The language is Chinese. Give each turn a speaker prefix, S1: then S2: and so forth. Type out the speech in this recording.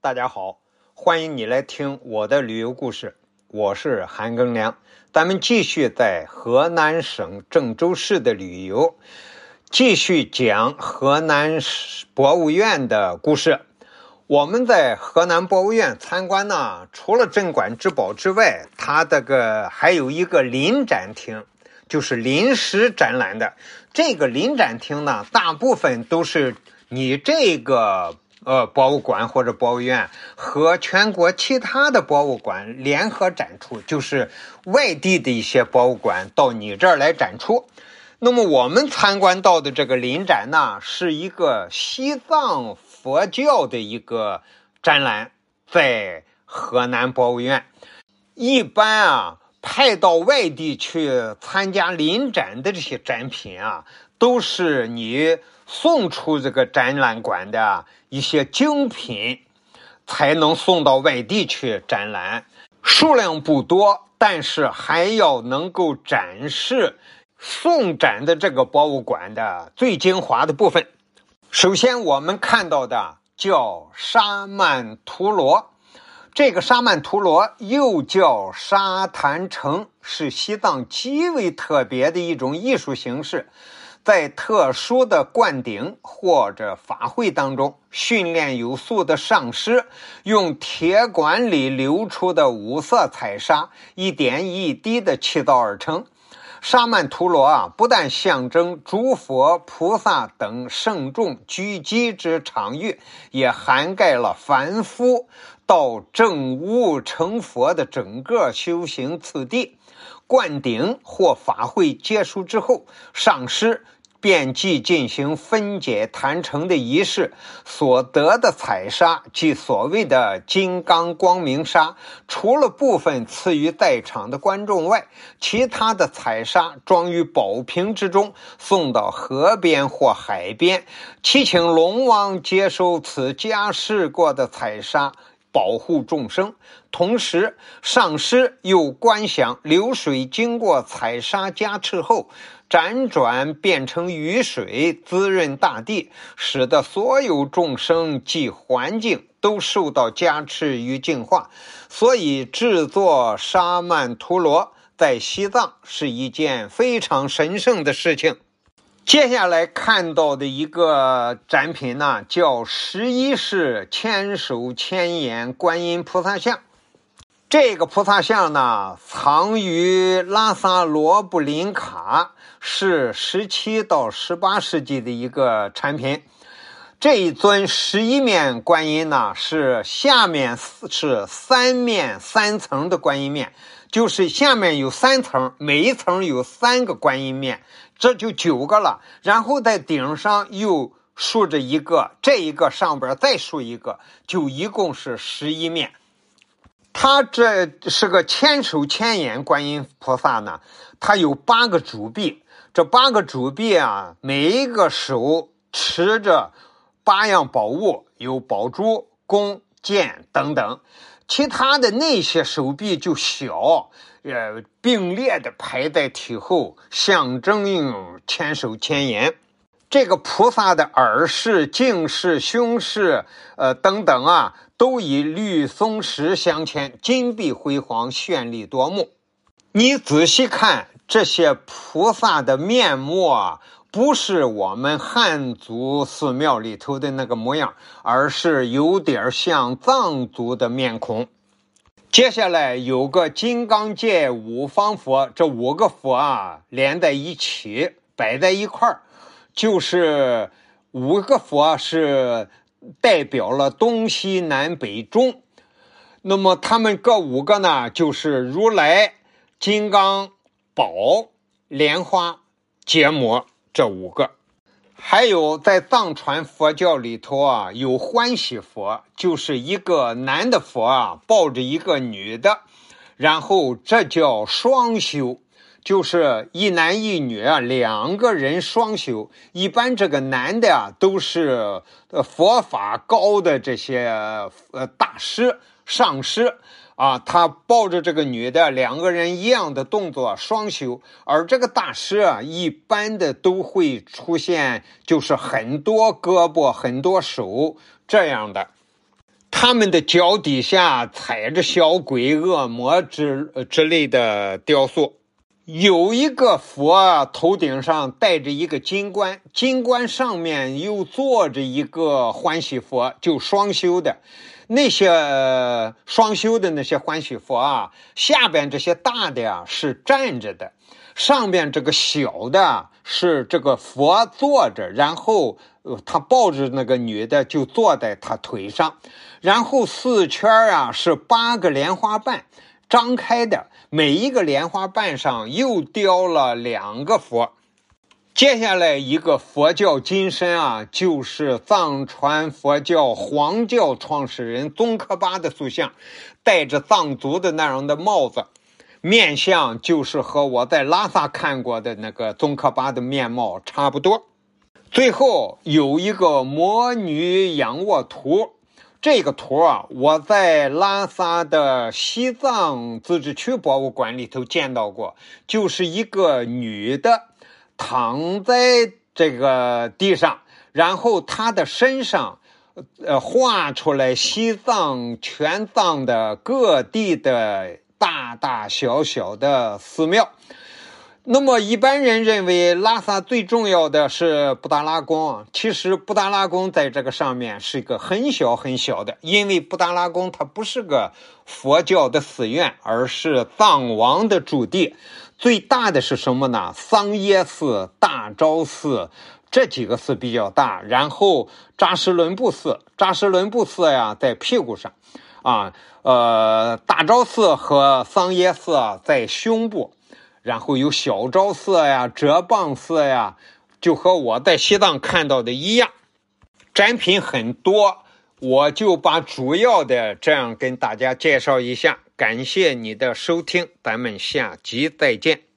S1: 大家好，欢迎你来听我的旅游故事。我是韩庚良，咱们继续在河南省郑州市的旅游，继续讲河南博物院的故事。我们在河南博物院参观呢，除了镇馆之宝之外，它这个还有一个临展厅，就是临时展览的。这个临展厅呢，大部分都是你这个呃博物馆或者博物院和全国其他的博物馆联合展出，就是外地的一些博物馆到你这儿来展出。那么我们参观到的这个临展呢，是一个西藏。佛教的一个展览，在河南博物院。一般啊，派到外地去参加临展的这些展品啊，都是你送出这个展览馆的一些精品，才能送到外地去展览。数量不多，但是还要能够展示送展的这个博物馆的最精华的部分。首先，我们看到的叫沙曼陀罗，这个沙曼陀罗又叫沙坛城，是西藏极为特别的一种艺术形式。在特殊的灌顶或者法会当中，训练有素的上师用铁管里流出的五色彩沙，一点一滴的砌造而成。沙曼陀罗啊，不但象征诸佛菩萨等圣众聚集之场域，也涵盖了凡夫到正悟成佛的整个修行次第。灌顶或法会结束之后，上师。便即进行分解坛城的仪式，所得的彩砂即所谓的金刚光明砂，除了部分赐予在场的观众外，其他的彩砂装于宝瓶之中，送到河边或海边，祈请龙王接收此加试过的彩砂，保护众生。同时，上师又观想流水经过彩砂加持后。辗转变成雨水，滋润大地，使得所有众生及环境都受到加持与净化。所以，制作沙曼陀罗在西藏是一件非常神圣的事情。接下来看到的一个展品呢，叫十一世千手千眼观音菩萨像。这个菩萨像呢，藏于拉萨罗布林卡。是十七到十八世纪的一个产品。这一尊十一面观音呢，是下面是三面三层的观音面，就是下面有三层，每一层有三个观音面，这就九个了。然后在顶上又竖着一个，这一个上边再竖一个，就一共是十一面。它这是个千手千眼观音菩萨呢，它有八个主臂。这八个主臂啊，每一个手持着八样宝物，有宝珠、弓、箭等等。其他的那些手臂就小，呃，并列的排在体后，象征应千手千眼。这个菩萨的耳饰、颈饰、胸饰，呃，等等啊，都以绿松石镶嵌，金碧辉煌，绚丽夺目。你仔细看。这些菩萨的面目啊，不是我们汉族寺庙里头的那个模样，而是有点像藏族的面孔。接下来有个金刚界五方佛，这五个佛啊连在一起摆在一块儿，就是五个佛是代表了东西南北中。那么他们各五个呢，就是如来、金刚。宝、莲花、结膜这五个，还有在藏传佛教里头啊，有欢喜佛，就是一个男的佛啊抱着一个女的，然后这叫双修，就是一男一女啊两个人双修。一般这个男的啊都是佛法高的这些呃大师上师。啊，他抱着这个女的，两个人一样的动作，双修。而这个大师啊，一般的都会出现，就是很多胳膊、很多手这样的。他们的脚底下踩着小鬼、恶魔之之类的雕塑。有一个佛头顶上戴着一个金冠，金冠上面又坐着一个欢喜佛，就双修的。那些双修的那些欢喜佛啊，下边这些大的呀是站着的，上边这个小的是这个佛坐着，然后他抱着那个女的就坐在他腿上，然后四圈啊是八个莲花瓣。张开的每一个莲花瓣上又雕了两个佛。接下来一个佛教金身啊，就是藏传佛教黄教创始人宗喀巴的塑像，戴着藏族的那样的帽子，面相就是和我在拉萨看过的那个宗喀巴的面貌差不多。最后有一个魔女仰卧图。这个图啊，我在拉萨的西藏自治区博物馆里头见到过，就是一个女的躺在这个地上，然后他的身上，呃，画出来西藏全藏的各地的大大小小的寺庙。那么一般人认为拉萨最重要的是布达拉宫，其实布达拉宫在这个上面是一个很小很小的，因为布达拉宫它不是个佛教的寺院，而是藏王的驻地。最大的是什么呢？桑耶寺、大昭寺这几个寺比较大，然后扎什伦布寺，扎什伦布寺呀在屁股上，啊，呃，大昭寺和桑耶寺在胸部。然后有小昭寺呀、哲蚌寺呀，就和我在西藏看到的一样，展品很多，我就把主要的这样跟大家介绍一下。感谢你的收听，咱们下集再见。